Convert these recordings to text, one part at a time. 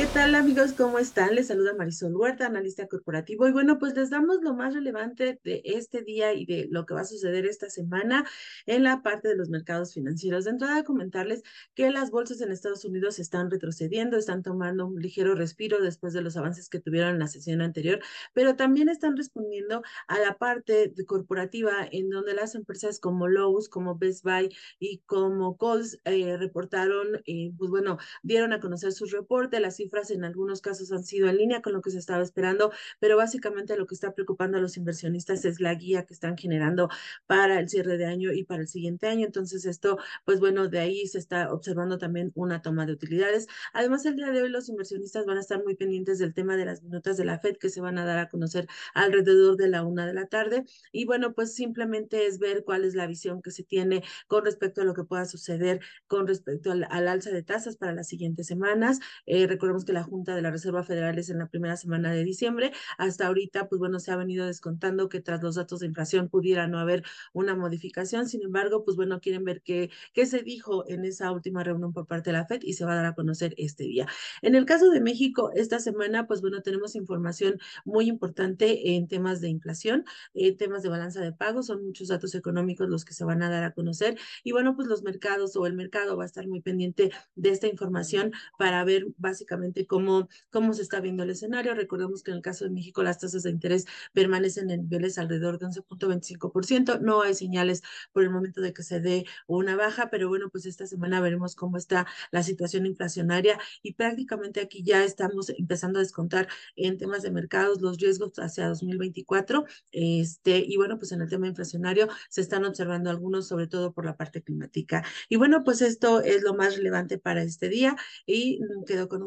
¿Qué tal amigos? ¿Cómo están? Les saluda Marisol Huerta, analista corporativo. Y bueno, pues les damos lo más relevante de este día y de lo que va a suceder esta semana en la parte de los mercados financieros. De entrada, comentarles que las bolsas en Estados Unidos están retrocediendo, están tomando un ligero respiro después de los avances que tuvieron en la sesión anterior, pero también están respondiendo a la parte corporativa en donde las empresas como Lowe's, como Best Buy y como Kohl's eh, reportaron, eh, pues bueno, dieron a conocer sus reportes, las cifras en algunos casos han sido en línea con lo que se estaba esperando, pero básicamente lo que está preocupando a los inversionistas es la guía que están generando para el cierre de año y para el siguiente año. Entonces esto, pues bueno, de ahí se está observando también una toma de utilidades. Además, el día de hoy los inversionistas van a estar muy pendientes del tema de las minutas de la FED que se van a dar a conocer alrededor de la una de la tarde. Y bueno, pues simplemente es ver cuál es la visión que se tiene con respecto a lo que pueda suceder con respecto al, al alza de tasas para las siguientes semanas. Eh, recordemos que la Junta de la Reserva Federal es en la primera semana de diciembre. Hasta ahorita, pues bueno, se ha venido descontando que tras los datos de inflación pudiera no haber una modificación. Sin embargo, pues bueno, quieren ver qué, qué se dijo en esa última reunión por parte de la FED y se va a dar a conocer este día. En el caso de México, esta semana, pues bueno, tenemos información muy importante en temas de inflación, en temas de balanza de pagos, son muchos datos económicos los que se van a dar a conocer y bueno, pues los mercados o el mercado va a estar muy pendiente de esta información para ver básicamente cómo, cómo se está viendo el escenario. Recordemos que en el caso de México las tasas de interés permanecen en niveles alrededor de 11.25%. No hay señales por el momento de que se dé una baja, pero bueno, pues esta semana veremos cómo está la situación inflacionaria y prácticamente aquí ya estamos empezando a descontar en temas de mercados los riesgos hacia 2024. Este, y bueno, pues en el tema inflacionario se están observando algunos, sobre todo por la parte climática. Y bueno, pues esto es lo más relevante para este día y quedo con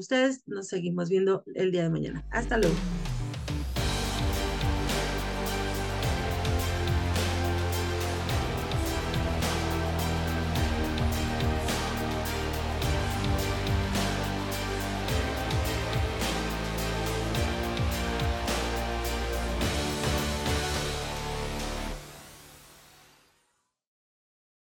Nos seguimos viendo el día de mañana. Hasta luego.